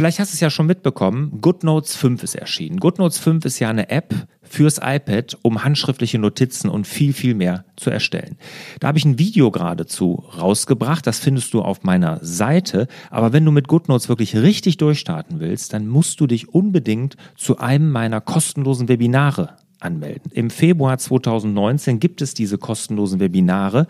Vielleicht hast du es ja schon mitbekommen, GoodNotes 5 ist erschienen. GoodNotes 5 ist ja eine App fürs iPad, um handschriftliche Notizen und viel, viel mehr zu erstellen. Da habe ich ein Video geradezu rausgebracht, das findest du auf meiner Seite. Aber wenn du mit GoodNotes wirklich richtig durchstarten willst, dann musst du dich unbedingt zu einem meiner kostenlosen Webinare anmelden. Im Februar 2019 gibt es diese kostenlosen Webinare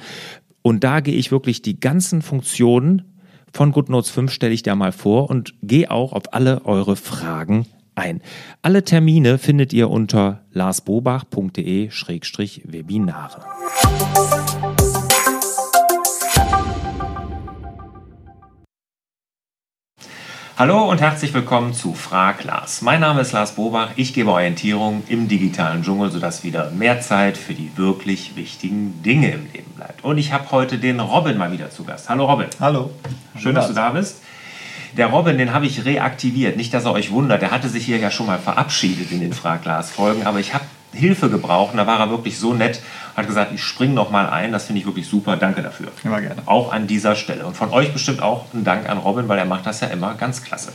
und da gehe ich wirklich die ganzen Funktionen von GoodNotes 5 stelle ich dir mal vor und gehe auch auf alle eure Fragen ein. Alle Termine findet ihr unter larsbobach.de-webinare. Hallo und herzlich willkommen zu Frag Lars. Mein Name ist Lars Bobach. Ich gebe Orientierung im digitalen Dschungel, sodass wieder mehr Zeit für die wirklich wichtigen Dinge im Leben bleibt. Und ich habe heute den Robin mal wieder zu Gast. Hallo Robin. Hallo. Schön, dass du da bist. Der Robin, den habe ich reaktiviert. Nicht, dass er euch wundert. Der hatte sich hier ja schon mal verabschiedet in den Frag Lars Folgen. Aber ich habe Hilfe gebraucht. Und da war er wirklich so nett, hat gesagt, ich springe noch mal ein. Das finde ich wirklich super. Danke dafür. Immer gerne. Auch an dieser Stelle. Und von euch bestimmt auch ein Dank an Robin, weil er macht das ja immer ganz klasse.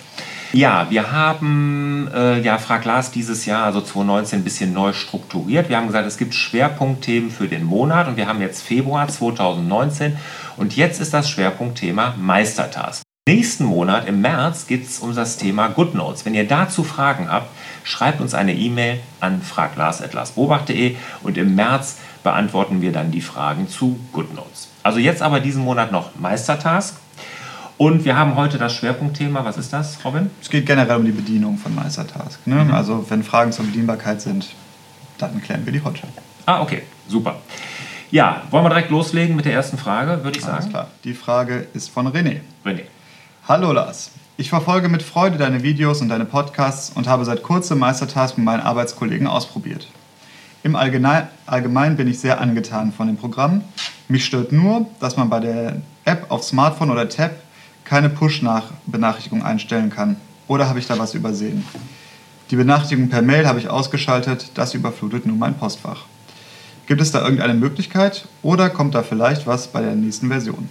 Ja, wir haben äh, ja Frag Lars dieses Jahr, also 2019, ein bisschen neu strukturiert. Wir haben gesagt, es gibt Schwerpunktthemen für den Monat und wir haben jetzt Februar 2019 und jetzt ist das Schwerpunktthema Meistertask. Nächsten Monat, im März, geht es um das Thema GoodNotes. Wenn ihr dazu Fragen habt, schreibt uns eine E-Mail an fraglars.larsbobach.de und im März beantworten wir dann die Fragen zu GoodNotes. Also jetzt aber diesen Monat noch Meistertask. Und wir haben heute das Schwerpunktthema. Was ist das, Robin? Es geht generell um die Bedienung von Meistertask. Ne? Mhm. Also wenn Fragen zur Bedienbarkeit sind, dann klären wir die heute. Ah, okay, super. Ja, wollen wir direkt loslegen mit der ersten Frage, würde ich sagen? Alles klar. Die Frage ist von René. René. Hallo Lars. Ich verfolge mit Freude deine Videos und deine Podcasts und habe seit kurzem Meistertask mit meinen Arbeitskollegen ausprobiert. Im Allgemeinen bin ich sehr angetan von dem Programm. Mich stört nur, dass man bei der App auf Smartphone oder Tab keine Push-Benachrichtigung einstellen kann. Oder habe ich da was übersehen? Die Benachrichtigung per Mail habe ich ausgeschaltet, das überflutet nun mein Postfach. Gibt es da irgendeine Möglichkeit oder kommt da vielleicht was bei der nächsten Version?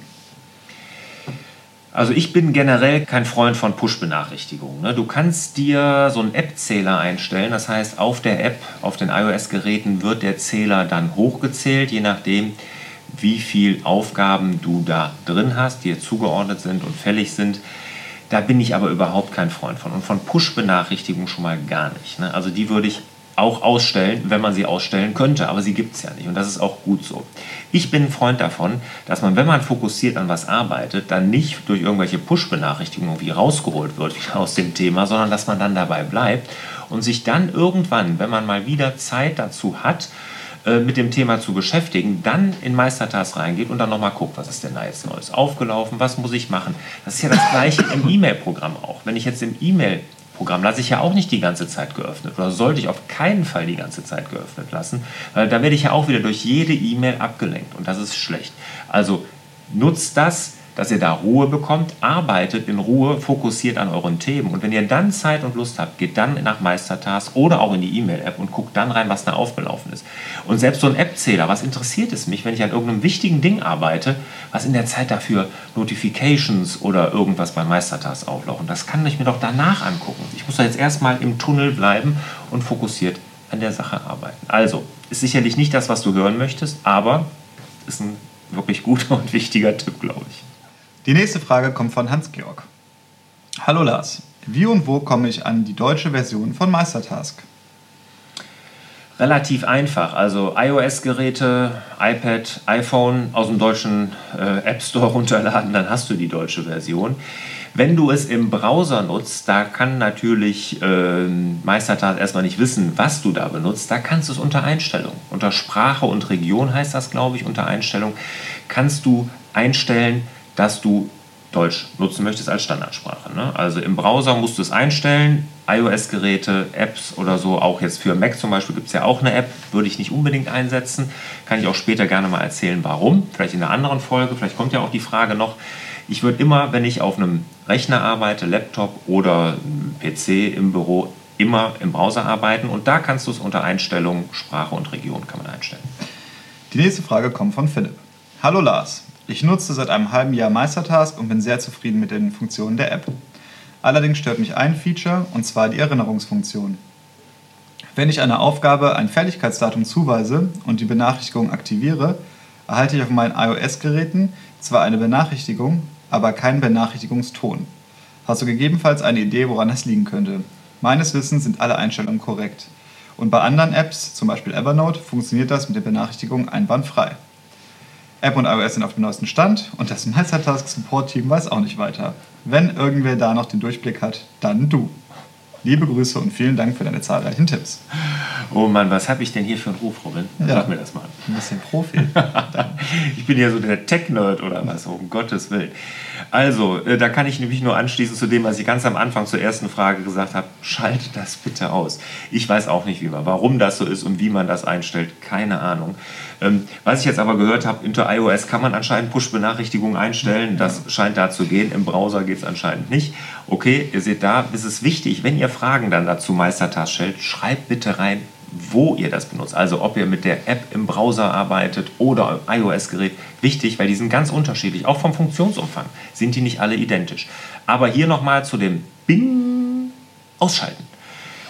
Also ich bin generell kein Freund von Push-Benachrichtigungen. Ne? Du kannst dir so einen App-Zähler einstellen. Das heißt, auf der App, auf den iOS-Geräten wird der Zähler dann hochgezählt, je nachdem, wie viele Aufgaben du da drin hast, die dir zugeordnet sind und fällig sind. Da bin ich aber überhaupt kein Freund von. Und von Push-Benachrichtigungen schon mal gar nicht. Ne? Also die würde ich auch ausstellen, wenn man sie ausstellen könnte, aber sie gibt es ja nicht und das ist auch gut so. Ich bin ein Freund davon, dass man, wenn man fokussiert an was arbeitet, dann nicht durch irgendwelche Push-Benachrichtigungen irgendwie rausgeholt wird aus dem Thema, sondern dass man dann dabei bleibt und sich dann irgendwann, wenn man mal wieder Zeit dazu hat, äh, mit dem Thema zu beschäftigen, dann in Meistertask reingeht und dann nochmal guckt, was ist denn da jetzt Neues aufgelaufen, was muss ich machen. Das ist ja das gleiche im E-Mail-Programm auch. Wenn ich jetzt im E-Mail Programm lasse ich ja auch nicht die ganze Zeit geöffnet oder sollte ich auf keinen Fall die ganze Zeit geöffnet lassen, weil da werde ich ja auch wieder durch jede E-Mail abgelenkt und das ist schlecht. Also nutzt das, dass ihr da Ruhe bekommt, arbeitet in Ruhe, fokussiert an euren Themen. Und wenn ihr dann Zeit und Lust habt, geht dann nach Meistertask oder auch in die E-Mail-App und guckt dann rein, was da aufgelaufen ist. Und selbst so ein App-Zähler, was interessiert es mich, wenn ich an irgendeinem wichtigen Ding arbeite, was in der Zeit dafür Notifications oder irgendwas bei Meistertask auflaufen? Das kann ich mir doch danach angucken. Ich muss da jetzt erstmal im Tunnel bleiben und fokussiert an der Sache arbeiten. Also, ist sicherlich nicht das, was du hören möchtest, aber ist ein wirklich guter und wichtiger Tipp, glaube ich. Die nächste Frage kommt von Hans-Georg. Hallo Lars, wie und wo komme ich an die deutsche Version von Meistertask? Relativ einfach. Also iOS-Geräte, iPad, iPhone aus dem deutschen äh, App Store runterladen, dann hast du die deutsche Version. Wenn du es im Browser nutzt, da kann natürlich äh, Meistertask erstmal nicht wissen, was du da benutzt. Da kannst du es unter Einstellung. Unter Sprache und Region heißt das, glaube ich, unter Einstellung, kannst du einstellen, dass du Deutsch nutzen möchtest als Standardsprache. Ne? Also im Browser musst du es einstellen, iOS-Geräte, Apps oder so, auch jetzt für Mac zum Beispiel gibt es ja auch eine App, würde ich nicht unbedingt einsetzen. Kann ich auch später gerne mal erzählen, warum. Vielleicht in einer anderen Folge, vielleicht kommt ja auch die Frage noch. Ich würde immer, wenn ich auf einem Rechner arbeite, Laptop oder PC im Büro, immer im Browser arbeiten und da kannst du es unter Einstellungen, Sprache und Region kann man einstellen. Die nächste Frage kommt von Philipp. Hallo Lars, ich nutze seit einem halben Jahr Meistertask und bin sehr zufrieden mit den Funktionen der App. Allerdings stört mich ein Feature, und zwar die Erinnerungsfunktion. Wenn ich einer Aufgabe ein Fertigkeitsdatum zuweise und die Benachrichtigung aktiviere, erhalte ich auf meinen iOS-Geräten zwar eine Benachrichtigung, aber keinen Benachrichtigungston. Hast du gegebenenfalls eine Idee, woran das liegen könnte? Meines Wissens sind alle Einstellungen korrekt. Und bei anderen Apps, zum Beispiel Evernote, funktioniert das mit den Benachrichtigungen einwandfrei. App und iOS sind auf dem neuesten Stand und das Meistertask Support Team weiß auch nicht weiter. Wenn irgendwer da noch den Durchblick hat, dann du. Liebe Grüße und vielen Dank für deine zahlreichen Tipps. Oh Mann, was habe ich denn hier für einen Ruf, Robin? Ja. Sag mir das mal. Ein bisschen Profi. ich bin ja so der Tech-Nerd oder was, um Gottes Willen. Also, äh, da kann ich nämlich nur anschließen zu dem, was ich ganz am Anfang zur ersten Frage gesagt habe. Schalte das bitte aus. Ich weiß auch nicht, wie man, warum das so ist und wie man das einstellt. Keine Ahnung. Ähm, was ich jetzt aber gehört habe, unter iOS kann man anscheinend Push-Benachrichtigungen einstellen. Das scheint da zu gehen. Im Browser geht es anscheinend nicht. Okay, ihr seht da, ist es wichtig, wenn ihr Fragen dann dazu Meistertask stellt, schreibt bitte rein, wo ihr das benutzt. Also ob ihr mit der App im Browser arbeitet oder iOS-Gerät. Wichtig, weil die sind ganz unterschiedlich. Auch vom Funktionsumfang sind die nicht alle identisch. Aber hier nochmal zu dem Bing ausschalten.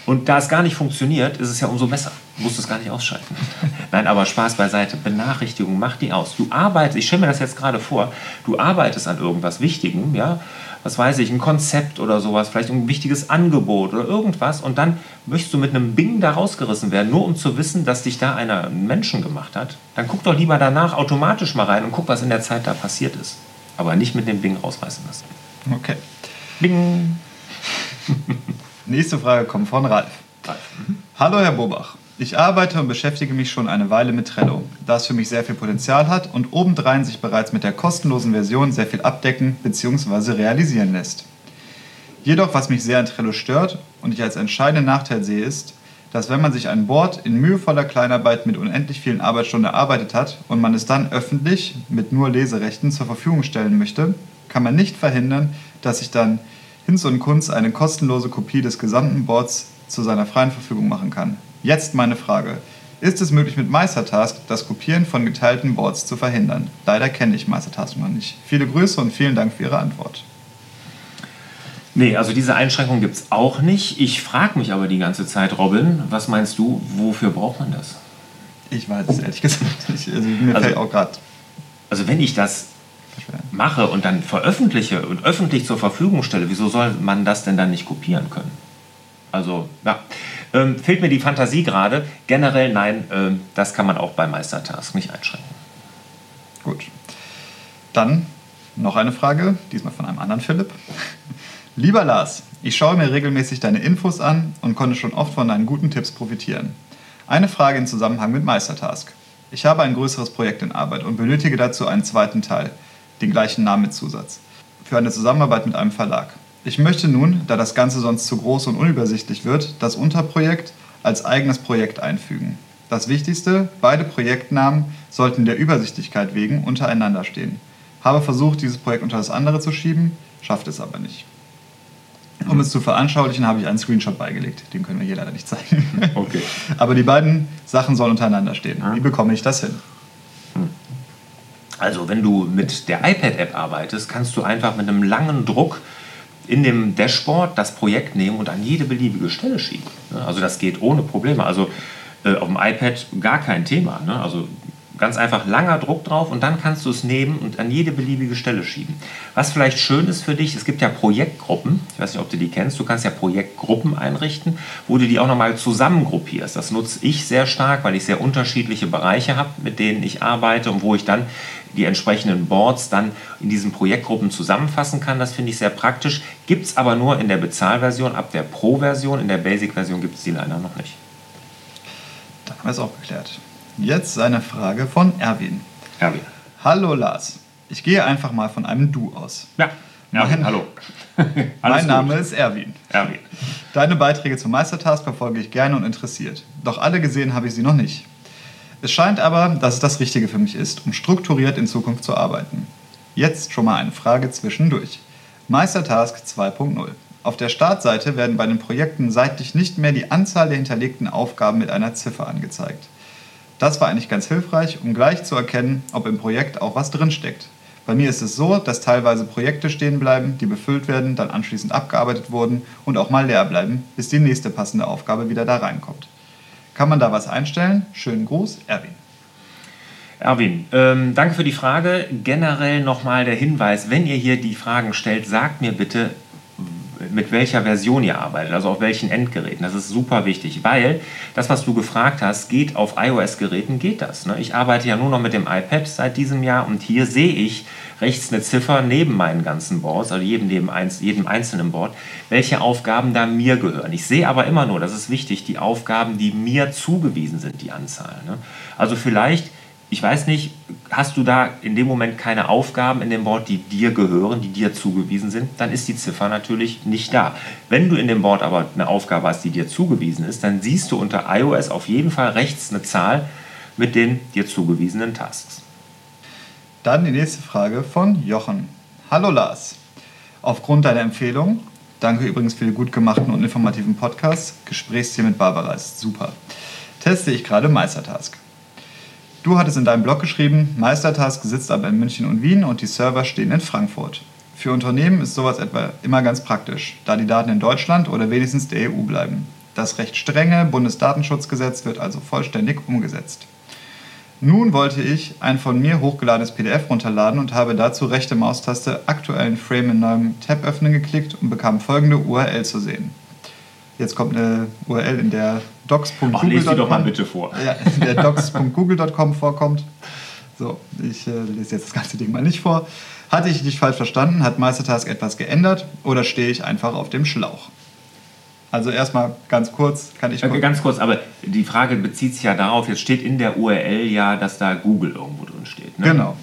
Und da es gar nicht funktioniert, ist es ja umso besser. Du musst es gar nicht ausschalten. Nein, aber Spaß beiseite. Benachrichtigung, mach die aus. Du arbeitest, ich stelle mir das jetzt gerade vor, du arbeitest an irgendwas Wichtigem, ja, was weiß ich, ein Konzept oder sowas, vielleicht ein wichtiges Angebot oder irgendwas und dann möchtest du mit einem Bing da rausgerissen werden, nur um zu wissen, dass dich da einer einen Menschen gemacht hat, dann guck doch lieber danach automatisch mal rein und guck, was in der Zeit da passiert ist. Aber nicht mit dem Bing rausreißen lassen. Okay. Bing. Nächste Frage kommt von Ralf. Hallo Herr Bobach. Ich arbeite und beschäftige mich schon eine Weile mit Trello, da es für mich sehr viel Potenzial hat und obendrein sich bereits mit der kostenlosen Version sehr viel abdecken bzw. realisieren lässt. Jedoch, was mich sehr an Trello stört und ich als entscheidenden Nachteil sehe, ist, dass wenn man sich ein Board in mühevoller Kleinarbeit mit unendlich vielen Arbeitsstunden erarbeitet hat und man es dann öffentlich mit nur Leserechten zur Verfügung stellen möchte, kann man nicht verhindern, dass sich dann Hinz und Kunz eine kostenlose Kopie des gesamten Boards zu seiner freien Verfügung machen kann. Jetzt meine Frage. Ist es möglich mit Meistertask das Kopieren von geteilten Boards zu verhindern? Leider kenne ich Meistertask noch nicht. Viele Grüße und vielen Dank für Ihre Antwort. Nee, also diese Einschränkung gibt es auch nicht. Ich frage mich aber die ganze Zeit, Robin, was meinst du, wofür braucht man das? Ich weiß es ehrlich gesagt nicht. Also mir Also- fällt auch gerade Also wenn ich das mache und dann veröffentliche und öffentlich zur Verfügung stelle, wieso soll man das denn dann nicht kopieren können? Also, ja, ähm, fehlt mir die Fantasie gerade. Generell nein, ähm, das kann man auch bei Meistertask nicht einschränken. Gut. Dann noch eine Frage, diesmal von einem anderen Philipp. Lieber Lars, ich schaue mir regelmäßig deine Infos an und konnte schon oft von deinen guten Tipps profitieren. Eine Frage im Zusammenhang mit Meistertask. Ich habe ein größeres Projekt in Arbeit und benötige dazu einen zweiten Teil, den gleichen Namen mit Zusatz, für eine Zusammenarbeit mit einem Verlag. Ich möchte nun, da das Ganze sonst zu groß und unübersichtlich wird, das Unterprojekt als eigenes Projekt einfügen. Das Wichtigste, beide Projektnamen sollten der Übersichtlichkeit wegen untereinander stehen. Habe versucht, dieses Projekt unter das andere zu schieben, schafft es aber nicht. Um es zu veranschaulichen, habe ich einen Screenshot beigelegt. Den können wir hier leider nicht zeigen. Okay. Aber die beiden Sachen sollen untereinander stehen. Wie bekomme ich das hin? Also wenn du mit der iPad-App arbeitest, kannst du einfach mit einem langen Druck in dem Dashboard das Projekt nehmen und an jede beliebige Stelle schieben. Also das geht ohne Probleme. Also äh, auf dem iPad gar kein Thema. Ne? Also ganz einfach langer Druck drauf und dann kannst du es nehmen und an jede beliebige Stelle schieben. Was vielleicht schön ist für dich, es gibt ja Projektgruppen, ich weiß nicht, ob du die kennst, du kannst ja Projektgruppen einrichten, wo du die auch nochmal zusammengruppierst. Das nutze ich sehr stark, weil ich sehr unterschiedliche Bereiche habe, mit denen ich arbeite und wo ich dann die entsprechenden Boards dann in diesen Projektgruppen zusammenfassen kann. Das finde ich sehr praktisch. Gibt es aber nur in der Bezahlversion, ab der Pro-Version. In der Basic-Version gibt es die leider noch nicht. Dann haben wir es auch geklärt. Jetzt eine Frage von Erwin. Erwin. Hallo Lars. Ich gehe einfach mal von einem Du aus. Ja, Erwin, Mein- hallo. mein Name ist Erwin. Erwin. Deine Beiträge zum Meistertask verfolge ich gerne und interessiert. Doch alle gesehen habe ich sie noch nicht. Es scheint aber, dass es das Richtige für mich ist, um strukturiert in Zukunft zu arbeiten. Jetzt schon mal eine Frage zwischendurch. Meistertask 2.0. Auf der Startseite werden bei den Projekten seitlich nicht mehr die Anzahl der hinterlegten Aufgaben mit einer Ziffer angezeigt. Das war eigentlich ganz hilfreich, um gleich zu erkennen, ob im Projekt auch was drinsteckt. Bei mir ist es so, dass teilweise Projekte stehen bleiben, die befüllt werden, dann anschließend abgearbeitet wurden und auch mal leer bleiben, bis die nächste passende Aufgabe wieder da reinkommt. Kann man da was einstellen? Schönen Gruß, Erwin. Erwin, ähm, danke für die Frage. Generell nochmal der Hinweis, wenn ihr hier die Fragen stellt, sagt mir bitte, mit welcher Version ihr arbeitet, also auf welchen Endgeräten. Das ist super wichtig, weil das, was du gefragt hast, geht auf iOS-Geräten, geht das. Ne? Ich arbeite ja nur noch mit dem iPad seit diesem Jahr und hier sehe ich rechts eine Ziffer neben meinen ganzen Boards, also jedem, jedem, jedem einzelnen Board, welche Aufgaben da mir gehören. Ich sehe aber immer nur, das ist wichtig, die Aufgaben, die mir zugewiesen sind, die Anzahl. Ne? Also vielleicht ich weiß nicht, hast du da in dem Moment keine Aufgaben in dem Board, die dir gehören, die dir zugewiesen sind, dann ist die Ziffer natürlich nicht da. Wenn du in dem Board aber eine Aufgabe hast, die dir zugewiesen ist, dann siehst du unter iOS auf jeden Fall rechts eine Zahl mit den dir zugewiesenen Tasks. Dann die nächste Frage von Jochen. Hallo Lars. Aufgrund deiner Empfehlung, danke übrigens für die gut gemachten und informativen Podcasts, Gesprächsziel mit Barbara ist super, teste ich gerade Meistertask. Du hattest in deinem Blog geschrieben, Meistertask sitzt aber in München und Wien und die Server stehen in Frankfurt. Für Unternehmen ist sowas etwa immer ganz praktisch, da die Daten in Deutschland oder wenigstens der EU bleiben. Das recht strenge Bundesdatenschutzgesetz wird also vollständig umgesetzt. Nun wollte ich ein von mir hochgeladenes PDF runterladen und habe dazu rechte Maustaste aktuellen Frame in neuem Tab öffnen geklickt und bekam folgende URL zu sehen. Jetzt kommt eine URL, in der docs.google.com. Lest die doch mal bitte vor. Ja, in der docs.google.com vorkommt. So, ich äh, lese jetzt das ganze Ding mal nicht vor. Hatte ich dich falsch verstanden? Hat Meistertask etwas geändert oder stehe ich einfach auf dem Schlauch? Also erstmal ganz kurz, kann ich. Okay, ganz kurz, aber die Frage bezieht sich ja darauf, jetzt steht in der URL ja, dass da Google irgendwo drin steht. Ne? Genau.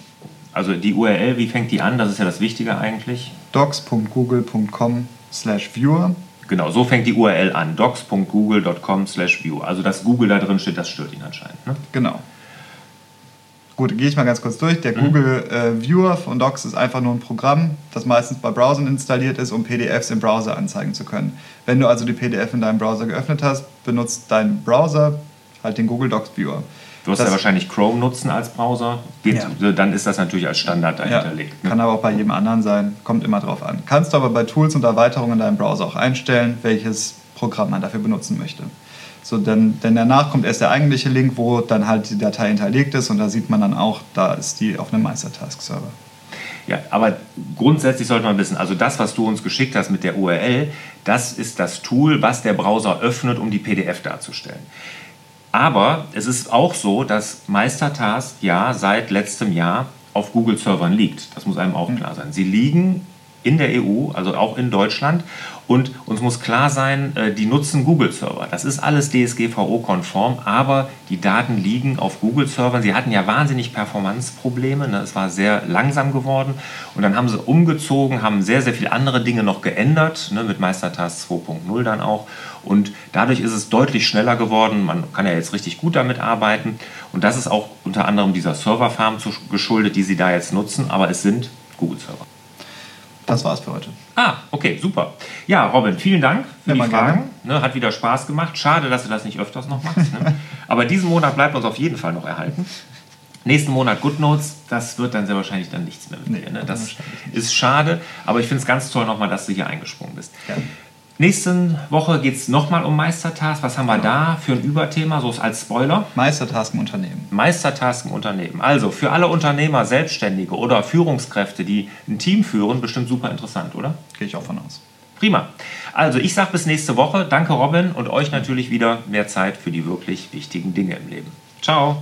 Also die URL, wie fängt die an? Das ist ja das Wichtige eigentlich. docs.google.com slash viewer Genau, so fängt die URL an, docs.google.com slash view. Also dass Google da drin steht, das stört ihn anscheinend. Ne? Genau. Gut, gehe ich mal ganz kurz durch. Der mhm. Google äh, Viewer von Docs ist einfach nur ein Programm, das meistens bei Browsern installiert ist, um PDFs im Browser anzeigen zu können. Wenn du also die PDF in deinem Browser geöffnet hast, benutzt dein Browser halt den Google Docs Viewer. Du wirst ja wahrscheinlich Chrome nutzen als Browser. Geht, ja. Dann ist das natürlich als Standard dahinterlegt. Ja, ne? Kann aber auch bei jedem anderen sein, kommt immer drauf an. Kannst du aber bei Tools und Erweiterungen in deinem Browser auch einstellen, welches Programm man dafür benutzen möchte. So, denn, denn danach kommt erst der eigentliche Link, wo dann halt die Datei hinterlegt ist und da sieht man dann auch, da ist die auf einem Meistertask-Server. Ja, aber grundsätzlich sollte man wissen, also das, was du uns geschickt hast mit der URL, das ist das Tool, was der Browser öffnet, um die PDF darzustellen. Aber es ist auch so, dass Meistertask ja seit letztem Jahr auf Google-Servern liegt. Das muss einem auch klar sein. Sie liegen in der EU, also auch in Deutschland. Und uns muss klar sein, äh, die nutzen Google-Server. Das ist alles DSGVO-konform, aber die Daten liegen auf Google-Servern. Sie hatten ja wahnsinnig Performance-Probleme. Ne? Es war sehr langsam geworden. Und dann haben sie umgezogen, haben sehr, sehr viele andere Dinge noch geändert, ne? mit Meistertask 2.0 dann auch. Und dadurch ist es deutlich schneller geworden. Man kann ja jetzt richtig gut damit arbeiten. Und das ist auch unter anderem dieser Serverfarm geschuldet, die sie da jetzt nutzen. Aber es sind Google-Server. Das war's für heute. Ah, okay, super. Ja, Robin, vielen Dank für ja, die Fragen. Ne, hat wieder Spaß gemacht. Schade, dass du das nicht öfters noch machst. Ne? Aber diesen Monat bleibt uns auf jeden Fall noch erhalten. Nächsten Monat GoodNotes, das wird dann sehr wahrscheinlich dann nichts mehr mit nee, dir. Ne? Das ist schade, aber ich finde es ganz toll nochmal, dass du hier eingesprungen bist. Ja. Nächste Woche geht es nochmal um Meistertask. Was haben wir da für ein Überthema, so als Spoiler? Meistertask im Unternehmen. Meistertask im Unternehmen. Also für alle Unternehmer, Selbstständige oder Führungskräfte, die ein Team führen, bestimmt super interessant, oder? Gehe ich auch von aus. Prima. Also ich sage bis nächste Woche. Danke Robin und euch natürlich wieder mehr Zeit für die wirklich wichtigen Dinge im Leben. Ciao.